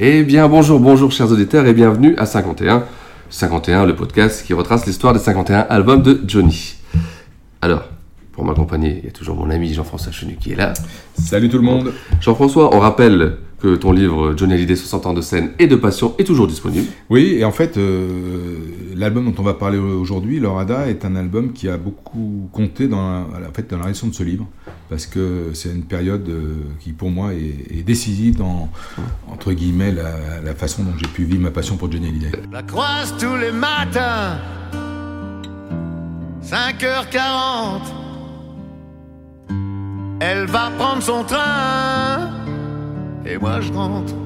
Eh bien, bonjour, bonjour, chers auditeurs, et bienvenue à 51. 51, le podcast qui retrace l'histoire des 51 albums de Johnny. Alors, pour m'accompagner, il y a toujours mon ami Jean-François Chenu qui est là. Salut tout le monde. Jean-François, on rappelle que ton livre Johnny Hallyday 60 ans de scène et de passion est toujours disponible. Oui, et en fait, euh, l'album dont on va parler aujourd'hui, Lorada, est un album qui a beaucoup compté dans la, en fait, dans la rédaction de ce livre, parce que c'est une période euh, qui, pour moi, est, est décisive dans, entre guillemets, la, la façon dont j'ai pu vivre ma passion pour Johnny Hallyday. La croise tous les matins, 5h40. Elle va prendre son train, et moi je rentre.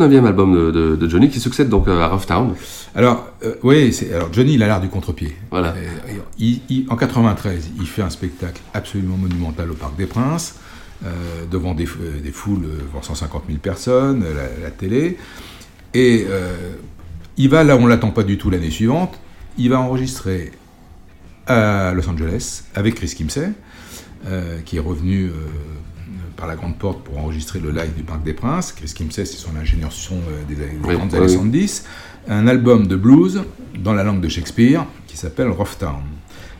39e album de, de- de Johnny qui succède donc à Rough Town. Alors, euh, oui, alors Johnny, il a l'art du contre-pied. Voilà. Euh, il- il- en 93, il fait un spectacle absolument monumental au Parc des Princes, euh, devant des, euh, des foules, euh, devant 150 000 personnes, euh, la, la télé. Et euh, il va là où on l'attend pas du tout l'année suivante. Il va enregistrer à Los Angeles avec Chris Kimsey, euh, qui est revenu euh, par la grande porte pour enregistrer le live du Parc des Princes. Chris Kimsey, c'est son ingénieur son euh, des, des Oui, années oui. 70. Un album de blues dans la langue de Shakespeare qui s'appelle Rough Town.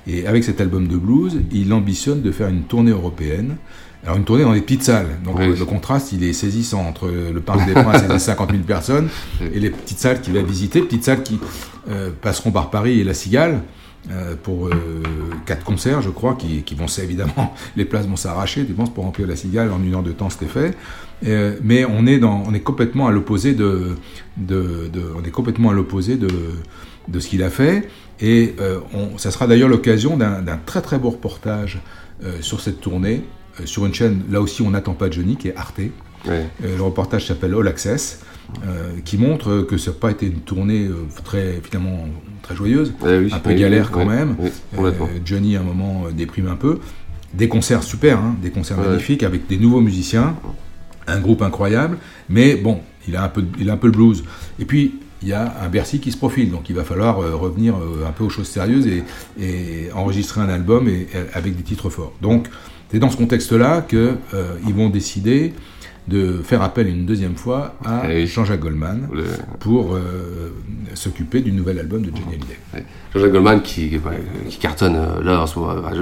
Et avec cet album de blues, il ambitionne de faire une tournée européenne. Alors une tournée dans des petites salles. Donc Oui. euh, le contraste, il est saisissant entre le Parc des Princes et les 50 000 personnes et les petites salles qu'il va visiter, petites salles qui euh, passeront par Paris et La Cigale euh, pour euh, quatre concerts, je crois, qui, qui vont évidemment les places vont s'arracher, tu penses, pour remplir La Cigale en une heure de temps, c'était fait. Euh, mais on est dans, on est complètement à l'opposé de, de, de- on est complètement à l'opposé de, de ce qu'il a fait. Et euh, on, ça sera d'ailleurs l'occasion d'un très très beau reportage euh, sur cette tournée euh, sur une chaîne, là aussi on n'attend pas Johnny, qui est Arte. Euh, le reportage s'appelle All Access, euh, qui montre que ça n'a pas été une tournée euh, très, finalement, très joyeuse, oui, un peu oui, galère quand même. Euh, Johnny, à un moment, euh, déprime un peu. Des concerts super, hein, des concerts magnifiques avec des nouveaux musiciens, un groupe incroyable, mais bon, il a un peu, il a un peu le blues. Et puis, il y a un Bercy qui se profile, donc il va falloir euh, revenir euh, un peu aux choses sérieuses et, et enregistrer un album et, et avec des titres forts. Donc, c'est dans ce contexte-là qu'ils vont décider de faire appel une deuxième fois à Eh oui. Jean-Jacques Goldman Le- pour euh, s'occuper du nouvel album de Johnny Hallyday. Ouais. Jean-Jacques Goldman qui, cartonne euh, là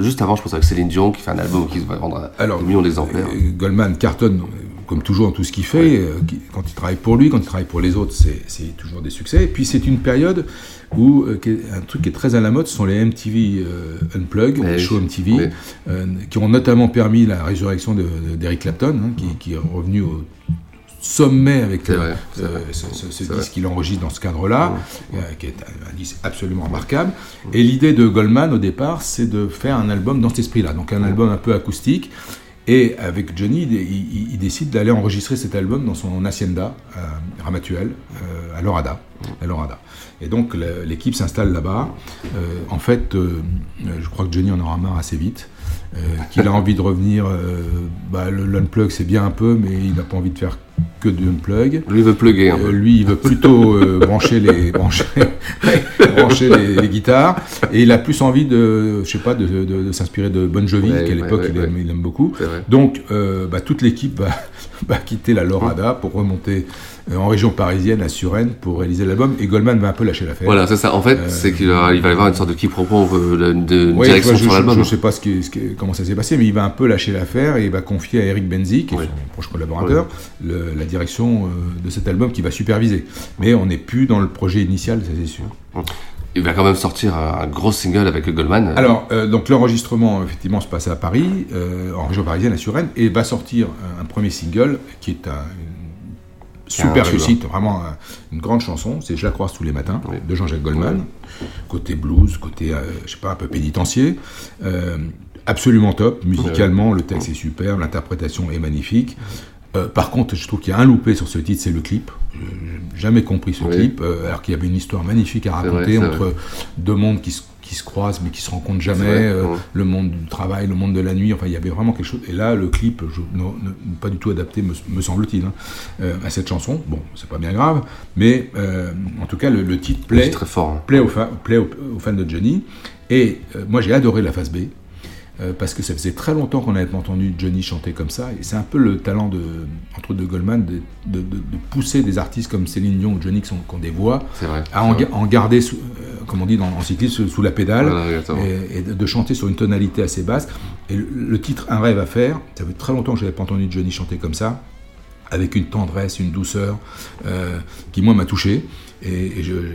Juste avant, je pense avec Céline Dion qui fait un album qui va vendre à Alors, des millions d'exemplaires. euh, Goldman cartonne, euh, comme toujours dans tout ce qu'il fait, euh, quand il travaille pour lui, quand il travaille pour les autres, c'est toujours des succès. Et puis c'est une période où euh, un truc qui est très à la mode, ce sont les MTV euh, Unplug, Eh les oui. shows MTV, Oui. euh, qui ont notamment permis la résurrection de- de- d'Eric Clapton, hein, qui, qui est revenu au sommet avec euh, vrai, euh, ce, ce- ce C'est disque qu'il enregistre dans ce cadre-là, qui est un, un disque absolument remarquable. Et l'idée de Goldman, au départ, c'est de faire un album dans cet esprit-là, donc un album un peu acoustique. Et avec Johnny, il, décide d'aller enregistrer cet album dans son hacienda à Ramatuel, euh, à Lorada. À Lorada. Et donc l'équipe s'installe là-bas. Euh, en fait, euh, euh, je crois que Johnny en aura marre assez vite. Euh, qu'il a envie de revenir. euh, bah, le l'unplug, c'est bien un peu, mais il n'a pas envie de faire que de unplug. Lui il veut plugger Euh, peu. lui, il veut plutôt euh, brancher les brancher, brancher les, les guitares, et il a plus envie de, je sais pas, de, de- de s'inspirer de Bon Jovi, Ouais, qu'à l'époque ouais, il, aime, ouais. il aime beaucoup. Donc, euh, bah, toute l'équipe va, va quitter la Lorada pour remonter en région parisienne à Suresnes pour réaliser l'album, et Goldman va un peu lâcher l'affaire. Voilà, c'est ça. En fait, Euh, c'est qu'il va y avoir une sorte de quiproquo euh, de, de Ouais, direction vois, sur l'album. Je ne sais pas ce qui- ce qui- comment ça s'est passé, mais il va un peu lâcher l'affaire et il va confier à Eric Benzi, qui est Ouais. son proche collaborateur, le- la direction euh, de cet album qu'il va superviser. Mais on n'est plus dans le projet initial, ça c'est sûr. Il va quand même sortir un, gros single avec Goldman. Alors, euh, donc l'enregistrement, effectivement, se passe à Paris, euh, en région parisienne, à Suresnes, et va sortir un, un premier single qui est un- une super réussite, vraiment un- une grande chanson, c'est Je la croise tous les matins, Oui. de Jean-Jacques Goldman, côté blues, côté, euh, je sais pas, un peu pénitencier. Euh, absolument top, musicalement, le texte est super, l'interprétation est magnifique. Euh, par contre, je trouve qu'il y a un loupé sur ce titre, c'est le clip. Jamais compris ce clip, euh, alors qu'il y avait une histoire magnifique à vrai, raconter entre vrai. deux mondes qui se, qui se croisent mais qui se rencontrent jamais, vrai, euh, ouais. le monde du travail, le monde de la nuit, enfin il y avait vraiment quelque chose. Et là, le clip, je, non, pas du tout adapté, me, me semble-t-il, hein, euh, à cette chanson. Bon, c'est pas bien grave, mais euh, en tout cas, le, le titre plaît, C'est très fort. hein. plaît, aux, fa- plaît aux, aux fans de Johnny. Et moi, j'ai adoré la phase B. euh, parce que ça faisait très longtemps qu'on n'avait pas entendu Johnny chanter comme ça, et c'est un peu le talent de, entre de Goldman de, de- de- de pousser des artistes comme Céline Dion ou Johnny qui, sont, qui ont des voix, vrai. à en, garder, sous- euh, comme on dit dans, en cyclisme, sous, la pédale, Voilà, et, et de, chanter sur une tonalité assez basse. Et le, le titre Un rêve à faire, ça fait très longtemps que je n'avais pas entendu Johnny chanter comme ça, avec une tendresse, une douceur, euh, qui moi m'a touché. Et,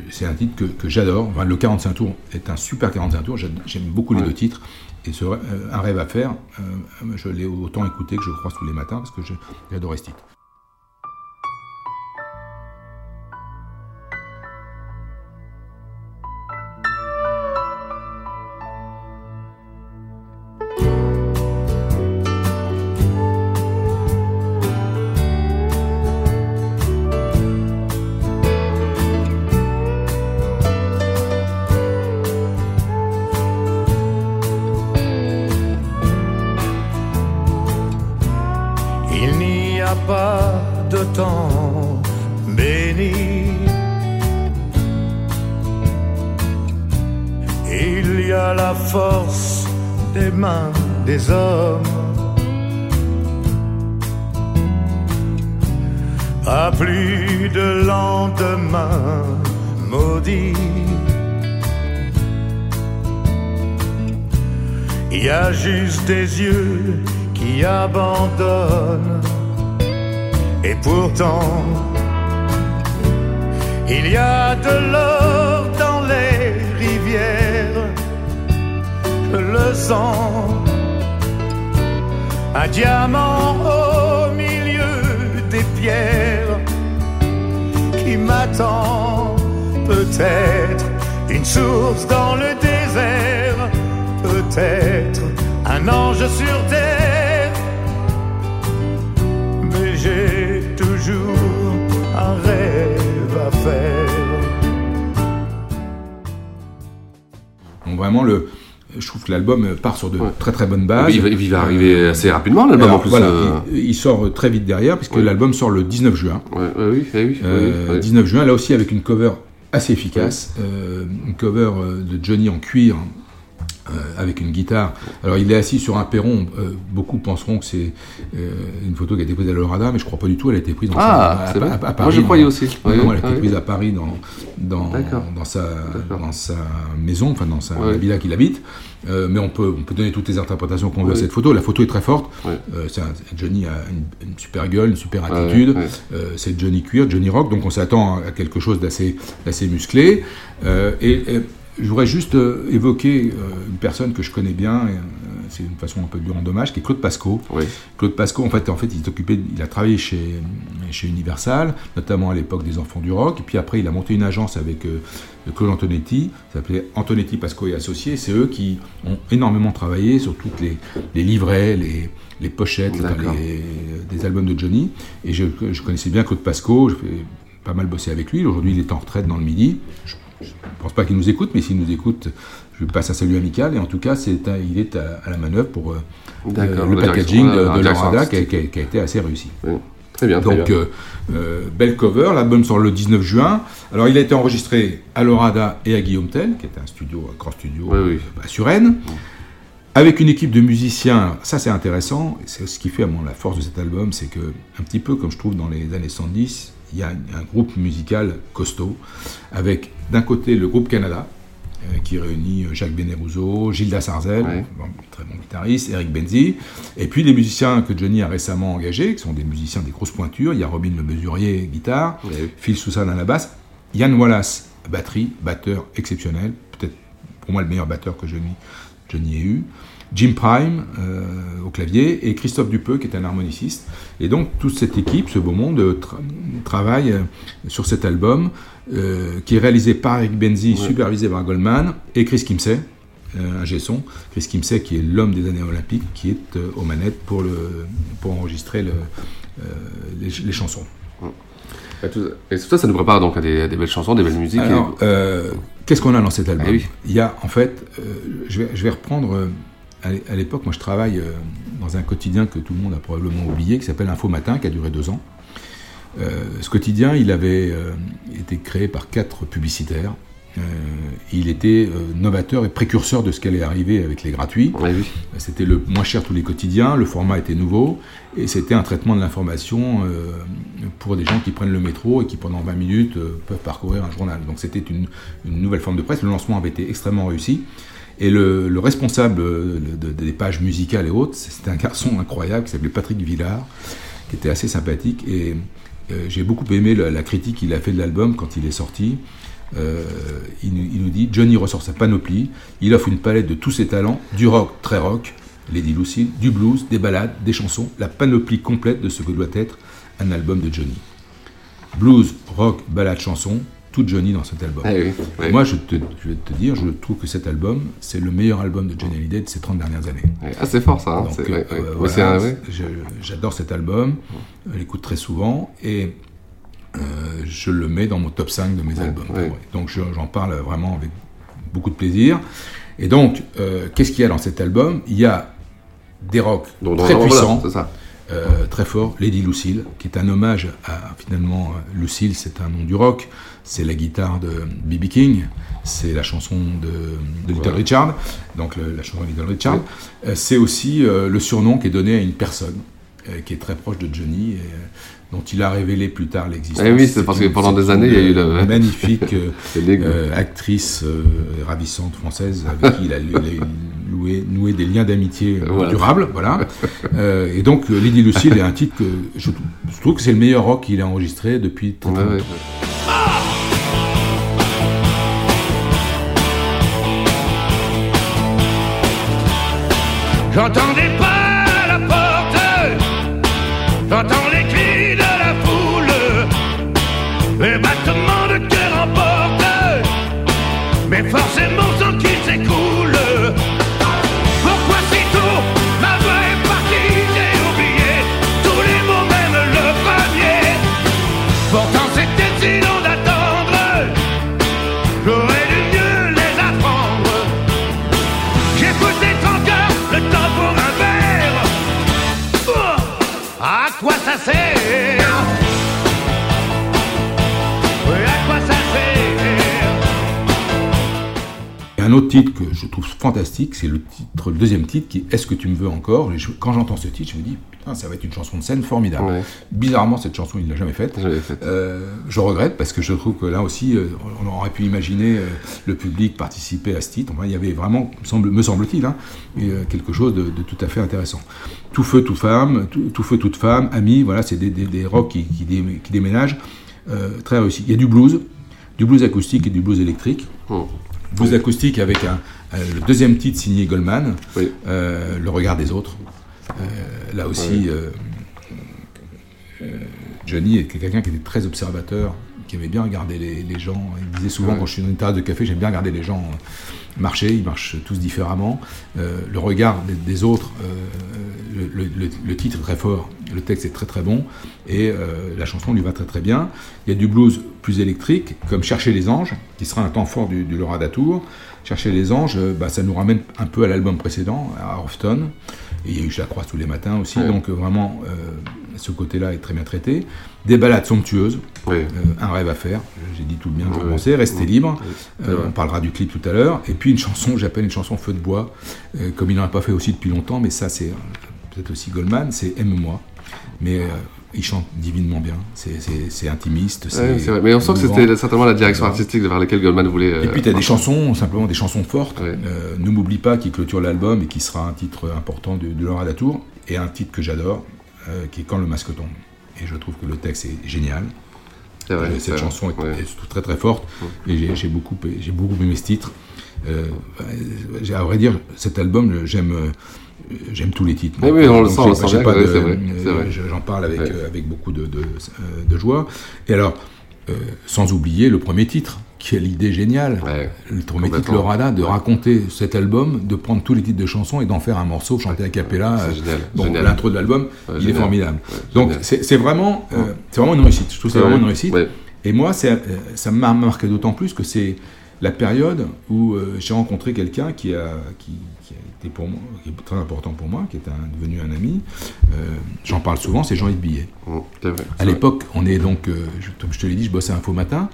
c'est un titre que, que j'adore. Enfin, le 45 tours est un super 45 tours, j'aime j'aime beaucoup les Ouais. deux titres. Et ce, euh, Un rêve à faire, euh, je l'ai autant écouté que je croise tous les matins, parce que je- j'adorais des yeux qui abandonnent. Et pourtant, il y a de l'or dans les rivières. Je le sens. Un diamant au milieu des pierres qui m'attend. Peut-être une source dans le désert. Peut-être un ange sur terre. Mais j'ai toujours un rêve à faire. Donc vraiment, le, je trouve que l'album part sur de Ouais. très très bonnes bases. puis, il, va, il va arriver assez rapidement l'album en plus. voilà, euh, il, il sort très vite derrière, puisque Ouais. l'album sort le 19 juin. ouais, ouais, oui, oui, oui, Euh, oui, oui. 19 juin, là aussi avec une cover assez efficace, euh, une cover euh, de Johnny en cuir euh, avec une guitare. Alors il est assis sur un perron. euh, beaucoup penseront que c'est euh, une photo qui a été prise à l'Orada, mais je crois pas du tout. Elle a été prise dans Ah, sa, à, à Moi, Paris. je croyais aussi. Non, elle a été oui. prise à Paris dans dans, D'accord. dans sa D'accord. dans sa maison, enfin dans sa Oui. villa qu'il habite. Euh, mais on peut on peut donner toutes les interprétations qu'on veut à cette photo. La photo est très forte. Oui. Euh, c'est un- Johnny a une, une super gueule, une super Ouais, attitude. Euh, c'est Johnny Queer, Johnny Rock, donc on s'attend à quelque chose d'assez musclé. Euh, et, et je voudrais juste euh, évoquer euh, une personne que je connais bien, euh, c'est une façon un peu de lui rendre hommage, qui est Claude Pasco. Oui. Claude Pasco, en fait, en fait, il, est occupé, il a travaillé chez, chez Universal, notamment à l'époque des Enfants du Rock, et puis après, il a monté une agence avec Claude Antonetti, ça s'appelait Antonetti Pasco et Associés. C'est eux qui ont énormément travaillé sur toutes les, les livrets, les, les pochettes, des albums de Johnny. Et je, je connaissais bien Claude Pasco, je fais pas mal bossé avec lui. Aujourd'hui, il est en retraite dans le Midi. Je ne pense pas qu'il nous écoute, mais s'il nous écoute, je lui passe un salut amical. Et en tout cas, c'est un- il est à, à la manœuvre pour euh, euh, le packaging de, de qui a, artistique. qui a- qui a été assez réussi. Oui. Très bien, très Donc, bien. euh, belle cover. L'album sort le 19 juin. Alors, il a été enregistré à Lorada et à Guillaume Tell, qui est un studio, un grand studio Oui, oui. à Suresnes, avec une équipe de musiciens. Ça, c'est intéressant. C'est ce qui fait, à mon, la force de cet album, c'est que, un petit peu comme je trouve dans les années 110, il y a un, groupe musical costaud, avec d'un côté le groupe Canada, euh, qui réunit euh, Jacques Beneruso, Gilda Sarzel, Ouais. très bon guitariste, Eric Benzi, et puis les musiciens que Johnny a récemment engagés, qui sont des musiciens des grosses pointures. Il y a Robin Le Mesurier, guitare. Phil Soussan à la basse, Yann Wallace, batterie, batteur exceptionnel, peut-être pour moi le meilleur batteur que Johnny, Johnny ait eu. Jim Prime euh, au clavier et Christophe Dupeux qui est un harmoniciste. Et donc toute cette équipe, ce beau monde, tra- travaille euh, sur cet album euh, qui est réalisé par Eric Benzi, supervisé par Goldman et Chris Kimsey, un gesson. Chris Kimsey qui est l'homme des années olympiques qui est euh, aux manettes pour, le, pour enregistrer le, euh, les, les chansons. Et tout, et tout ça, ça nous prépare donc à des, des belles chansons, des belles musiques. Alors, euh, qu'est-ce qu'on a dans cet album? Ah oui. Il y a, en fait, je, vais, je vais reprendre, à l'é- à l'époque, moi je travaille euh, dans un quotidien que tout le monde a probablement oublié, qui s'appelle Info Matin, qui a duré deux ans. Euh, ce quotidien, il avait euh, été créé par quatre publicitaires. Euh, il était novateur et précurseur de ce qui allait arriver avec les gratuits. et- Oui, oui. C'était le moins cher tous les quotidiens, le format était nouveau, et c'était un traitement de l'information pour des gens qui prennent le métro et qui pendant 20 minutes peuvent parcourir un journal. Donc c'était une, une nouvelle forme de presse, le lancement avait été extrêmement réussi. Et le, le responsable euh, de- de- des pages musicales et autres, c'était un garçon incroyable qui s'appelait Patrick Villard, qui était assez sympathique. Et euh, j'ai beaucoup aimé la, critique qu'il a fait de l'album quand il est sorti. Euh, il nous dit Johnny ressort sa panoplie, il offre une palette de tous ses talents, du rock très rock, Lady Lucille, du blues, des ballades, des chansons, la panoplie complète de ce que doit être un album de Johnny. Blues, rock, ballade, chanson, tout Johnny dans cet album. Ah oui, oui. Et Moi, je, te- je vais te dire, je trouve que cet album, c'est le meilleur album de Johnny Hallyday de ces 30 dernières années. Ah, c'est fort ça. hein, Donc, c'est- euh, euh, voilà, J'adore cet album, je l'écoute très souvent et euh, je le mets dans mon top 5 de mes albums. ouais. Donc je- j'en parle vraiment avec beaucoup de plaisir. Et donc, euh, qu'est-ce qu'il y a dans cet album? Il y a des rocks très voilà, puissants, c'est ça. Euh, très forts. Lady Lucille, qui est un hommage à finalement euh, Lucille, c'est un nom du rock. C'est la guitare de B.B. King, c'est la chanson de, de Little. Richard, donc le- la chanson de Little Richard. Euh, c'est aussi euh, le surnom qui est donné à une personne euh, qui est très proche de Johnny et dont il a révélé plus tard l'existence. Eh oui, c'est parce que pendant des années, il y a eu le- magnifique euh, actrice euh, ravissante française avec qui il a lu- lu- noué des liens d'amitié euh, Voilà. durables. Voilà. Euh, et donc, euh, Lady Lucille est un titre que je, trou- je trouve que c'est le meilleur rock qu'il a enregistré depuis très, très Ouais, ouais, longtemps. J'entends des pas la porte, j'entends autre titre que je trouve fantastique, c'est le titre, le deuxième titre, qui est Est-ce que tu me veux encore? Et je- Quand j'entends ce titre, je me dis putain, ça va être une chanson de scène formidable. Ouais. Bizarrement, cette chanson, il l'a jamais faite. Fait. Euh, je regrette parce que je trouve que là aussi, euh, on aurait pu imaginer euh, le public participer à ce titre. Enfin, il y avait vraiment, me semble-t-il, hein, quelque chose de, de tout à fait intéressant. Tout feu, toute femme, tout, tout feu, toute femme, amis, voilà, c'est des, des, des rocks qui, qui, dé- qui déménagent. Très réussi. Il y a du blues, du blues acoustique et du blues électrique. Oh. Blues acoustique avec un, euh, le deuxième titre signé Goldman, Oui. euh, Le regard des autres. Euh, là aussi, Johnny était quelqu'un qui était très observateur, qui aimait bien regarder les, les gens. Il disait souvent, quand je suis dans une terrasse de café, j'aime bien regarder les gens marcher, ils marchent tous différemment. Euh, le regard des, des autres, euh, le, le- le titre est très fort, le texte est très très bon, et euh, la chanson lui va très très bien. Il y a du blues plus électrique, comme Chercher les anges, qui sera un temps fort du, du Laura Datour. Chercher les anges, bah, ça nous ramène un peu à l'album précédent, à Orfton. Et il y a eu Je la croise tous les matins aussi, Ouais. donc vraiment, ce côté-là est très bien traité. Des balades somptueuses, Oui. euh, un rêve à faire, j'ai dit tout le bien que je pensais, Restez libre, Euh, on parlera du clip tout à l'heure, et puis une chanson, j'appelle une chanson Feu de bois, euh, comme il n'en a pas fait aussi depuis longtemps, mais ça c'est peut-être aussi Goldman, c'est Aime-moi, mais il chante divinement bien, c'est- intimiste, Ouais, c'est vrai. Mais on sent que c'était certainement la direction artistique vers laquelle Goldman voulait. euh, Et puis tu as des chansons, simplement des chansons fortes. Ouais. Euh, ne m'oublie pas qui clôture l'album et qui sera un titre important de, de Laura Latour. Et un titre que j'adore, euh, qui est Quand le masque tombe. Et je trouve que le texte est génial. Vrai, Euh, Cette vrai. chanson est, Ouais. est très très forte. Et j'ai- beaucoup, j'ai beaucoup aimé ce titre. Euh, à vrai dire, cet album, j'aime. euh, J'aime tous les titres. Oui, oui, on le sent. J'en parle avec, Ouais. avec beaucoup de, de, de joie. Et alors, euh, sans oublier le premier titre, qui est l'idée géniale. Ouais. Le premier titre, Complètement. Le Rada, de Ouais. raconter cet album, de prendre tous les titres de chansons et d'en faire un morceau chanté a cappella. Euh, Bon, l'intro de l'album, Ouais, il est formidable. Donc, c'est vraiment, euh, c'est vraiment une réussite. Je trouve c'est vraiment une réussite. Et moi, euh, ça m'a marqué d'autant plus que c'est la période où euh, j'ai rencontré quelqu'un qui a, qui, qui a été pour moi, qui est très important pour moi, qui est un- devenu un ami. J'en parle souvent, c'est Jean-Yves Billet. À l'époque, on est donc, je, comme je te l'ai dit, je bossais à Info Matin.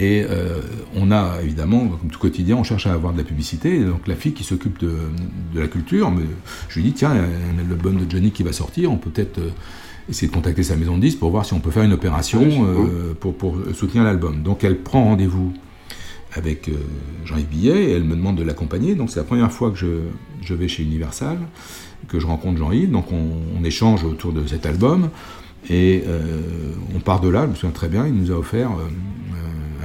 Et euh, on a évidemment, comme tout quotidien, on cherche à avoir de la publicité. Et donc la fille qui s'occupe de, de la culture, je lui dis tiens, il y a un album de Johnny qui va sortir, on peut peut-être euh, essayer de contacter sa maison de disques pour voir si on peut faire une opération Oui, euh, pour, pour soutenir l'album. Donc elle prend rendez-vous avec euh, Jean-Yves Billet et elle me demande de l'accompagner. Donc c'est la première fois que je, je vais chez Universal, que je rencontre Jean-Yves. Donc on, on échange autour de cet album et euh, on part de là. Je me souviens très bien, il nous a offert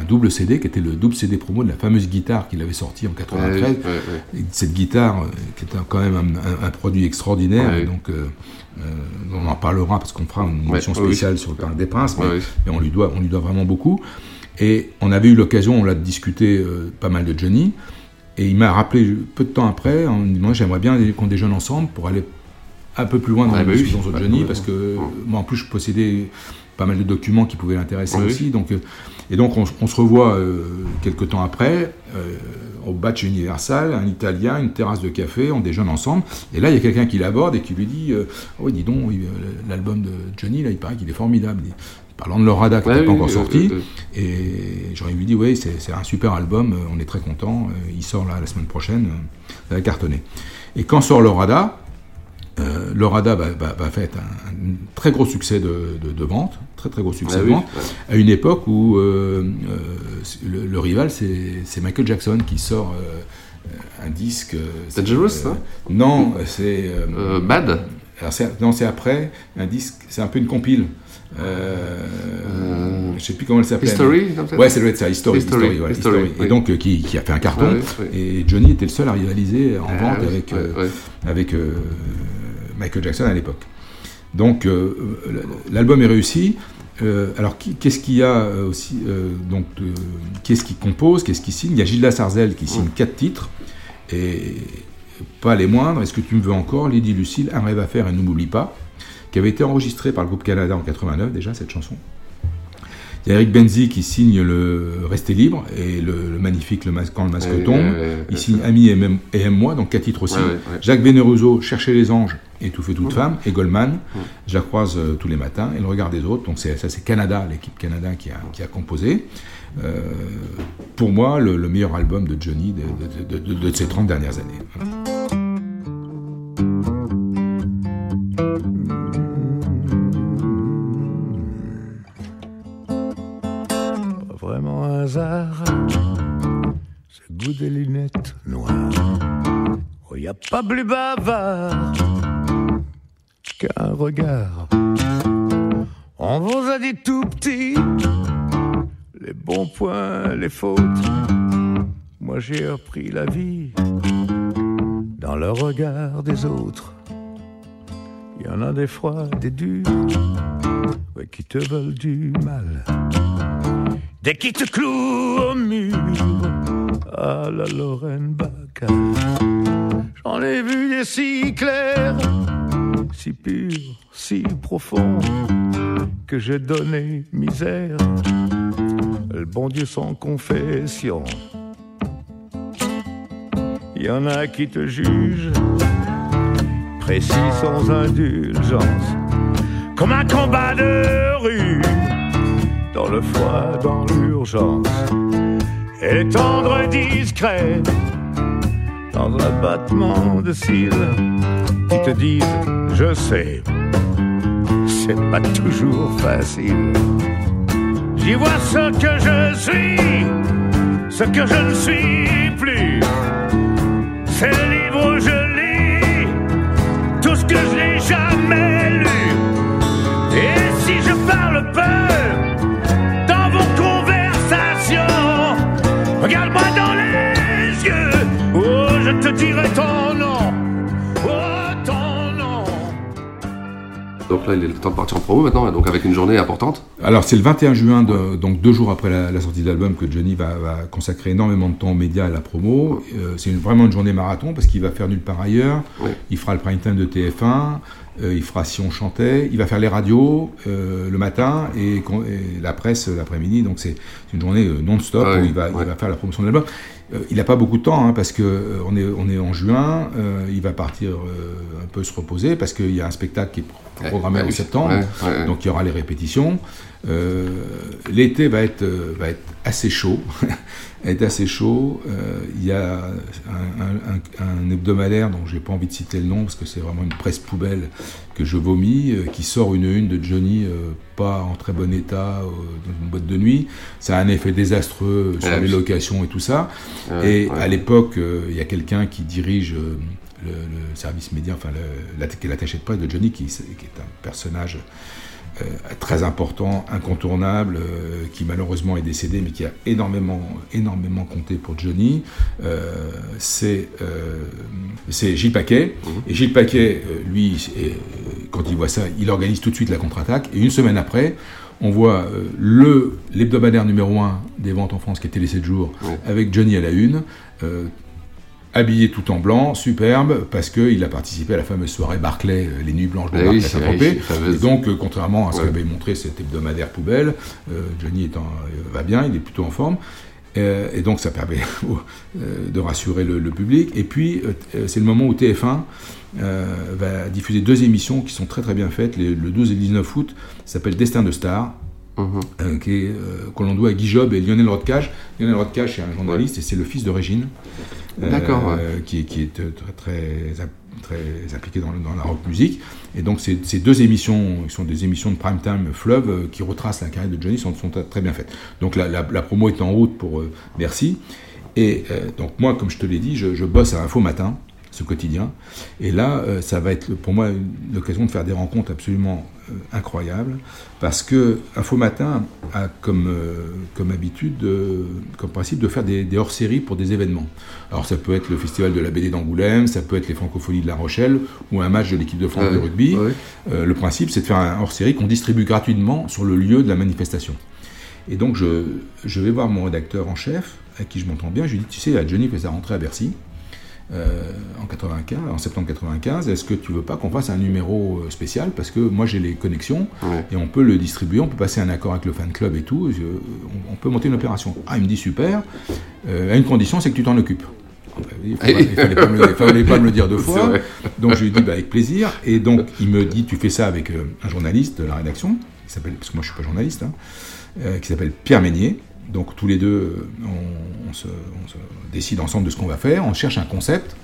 double CD qui était le double CD promo de la fameuse guitare qu'il avait sortie en 93. Ouais, ouais, ouais. Et cette guitare, euh, qui est quand même un, un- un produit extraordinaire, donc euh, euh, on en parlera parce qu'on fera une émission spéciale sur le Parc des Princes, mais, on, lui doit, on lui doit vraiment beaucoup. Et on avait eu l'occasion, on l'a discuté euh, pas mal de Johnny, et il m'a rappelé peu de temps après en me disant j'aimerais bien qu'on déjeune ensemble pour aller un peu plus loin dans Ah, la bah discussion sur Johnny, parce que moi en plus je possédais pas mal de documents qui pouvaient l'intéresser Oui, oui. aussi. Donc, euh, et donc on, on se revoit euh, quelques temps après, euh, au batch Universal, un Italien, une terrasse de café, on déjeune ensemble. Et là il y a quelqu'un qui l'aborde et qui lui dit euh, Oui, dis donc, oui, l'album de Johnny, là il paraît qu'il est formidable. Parlant de Lorada qui Ouais, n'était pas oui, encore sorti. euh, Et j'aurais lui dit Oui, c'est un super album, on est très content, il sort là la semaine prochaine, ça va cartonner. Et quand sort Lorada, euh, Lorada va, va, va faire un, un très gros succès de, de, de vente, très très gros succès Ah oui, à une époque où euh, euh, le, le rival c'est Michael Jackson qui sort euh, un disque. c'est- Dangerous, hein Non, c'est. Bad non, c'est après un disque, c'est un peu une compile. Euh, Euh, je sais plus comment elle s'appelle. History, Ouais, ça doit être ça, History. History, History, ouais, History, History. oui. Et donc euh, qui, qui a fait un carton. Ah oui, oui. Et Johnny était le seul à rivaliser en Ah vente avec, avec Michael Jackson à l'époque. Donc euh, euh, l'album est réussi. Euh, alors qu'est-ce qu'il y a aussi donc Qu'est-ce qui compose Qu'est-ce qui signe? Il y a Gilda Sarzel qui signe quatre titres et pas les moindres. Est-ce que tu me veux encore Lady Lucille, Un rêve à faire et Ne m'oublie pas, qui avait été enregistré par le groupe Canada en 89 déjà cette chanson? Il y a Eric Benzi qui signe le Rester libre et le, magnifique le masque, Quand le masque tombe. il signe Ami et Aime-moi, donc quatre titres aussi. Jacques Vénéroso, Chercher les anges et Tout fait toute femme. Et Goldman, je la croise tous les matins. Et le regard des autres. Donc ça c'est Canada, l'équipe Canada qui a, qui a composé. pour moi, le, meilleur album de Johnny de, de, de ces 30 dernières années. Ce goût des lunettes noires. Oh, y a pas plus bavard qu'un regard. On vous a dit tout petit les bons points, les fautes. Moi j'ai appris la vie dans le regard des autres. Il y en a des froids, des durs, qui te veulent du mal. Dès qu'il te cloue au mur, à la Lorraine Baca. J'en ai vu des si clairs, si purs, si profonds, que j'ai donné misère. Le bon Dieu sans confession. Il y en a qui te jugent, précis sans indulgence, comme un combat de rue dans le froid, dans l'urgence, et tendre discret dans un battement de cils qui te disent je sais, c'est pas toujours facile. J'y vois ce que je suis, ce que je ne suis plus. C'est livre où je lis, tout ce que je n'ai jamais lu. Et si je parle peu, dirai ton nom, oh, ton nom. Donc là, il est le temps de partir en promo maintenant, donc avec une journée importante. Alors c'est le 21 juin, donc deux jours après la, sortie de l'album, que Johnny va, consacrer énormément de temps aux médias et à la promo. Euh, c'est vraiment une journée marathon parce qu'il va faire nulle part ailleurs. Il fera le prime time de TF1. Euh, il fera Si on chantait, il va faire les radios euh, le matin et, la presse l'après-midi. Donc c'est une journée non-stop où il va, faire la promotion de l'album. il n'a pas beaucoup de temps hein, parce que on est, on est en juin. il va partir un peu se reposer parce qu'il y a un spectacle qui est programmé en septembre. donc il y aura les répétitions. L'été va être, va être assez chaud. est assez chaud. Euh, il y a un, hebdomadaire dont j'ai pas envie de citer le nom parce que c'est vraiment une presse poubelle que je vomis, euh, qui sort une une de Johnny euh, pas en très bon état dans une boîte de nuit. Ça a un effet désastreux sur les locations et tout ça. et à l'époque, il y a quelqu'un qui dirige le, service média, enfin, qui est l'attaché de presse de Johnny, qui, qui est un personnage euh, très important, incontournable, euh, qui malheureusement est décédé, mais qui a énormément, énormément compté pour Johnny, euh, c'est Gilles Paquet. Mhm. Et Gilles Paquet, lui, quand il voit ça, il organise tout de suite la contre-attaque. Et une semaine après, on voit le l'hebdomadaire numéro 1 des ventes en France qui était les 7 jours, avec Johnny à la une habillé tout en blanc, superbe, parce qu'il a participé à la fameuse soirée Barclay, euh, les nuits blanches de Barclay à Et donc, euh, contrairement à ce qu'avait montré cet hebdomadaire poubelle, euh, Johnny étant, va bien, il est plutôt en forme. et donc, ça permet de rassurer le, public. Et puis, c'est le moment où TF1 va diffuser deux émissions qui sont très très bien faites, le 12 et le 19 août, s'appelle Destin de star. Mhm. qui que l'on doit à Guy Job et Lionel Rodcage. Lionel Rodcage est un journaliste et c'est le fils de Régine. D'accord. Euh, qui, est très, très, très impliqué dans, la rock musique. Et donc ces, deux émissions, qui sont des émissions de prime time fleuve, euh, qui retracent la carrière de Johnny, sont, sont très bien faites. Donc la, promo est en route pour euh, Merci. Et donc moi, comme je te l'ai dit, je, je bosse à Info Matin ce quotidien. Et là, euh, ça va être pour moi l'occasion de faire des rencontres absolument euh, incroyables, parce que Info Matin a comme, euh, comme habitude, comme principe de faire des, hors-séries pour des événements. Alors ça peut être le Festival de la BD d'Angoulême, ça peut être les Francophonies de La Rochelle, ou un match de l'équipe de France de rugby. le principe, c'est de faire un hors-série qu'on distribue gratuitement sur le lieu de la manifestation. Et donc je, je vais voir mon rédacteur en chef, avec qui je m'entends bien, je lui dis, tu sais, Johnny fait sa rentrée à Bercy, euh, en 95, en septembre 95, est-ce que tu veux pas qu'on fasse un numéro euh, spécial? Parce que moi j'ai les connexions et on peut le distribuer, on peut passer un accord avec le fan club et tout, je- on, on peut monter une opération. Ah, il me dit super, euh, à une condition, c'est que tu t'en occupes. Il il fallait pas me le- il fallait pas me le dire deux fois. Donc je lui ai dit bah, avec plaisir. Et donc il me dit tu fais ça avec un journaliste de la rédaction, qui s'appelle, parce que moi je suis pas journaliste, hein, qui s'appelle Pierre Meignier. Donc tous les deux, euh, on, on se, on se décide ensemble de ce qu'on va faire, on cherche un concept.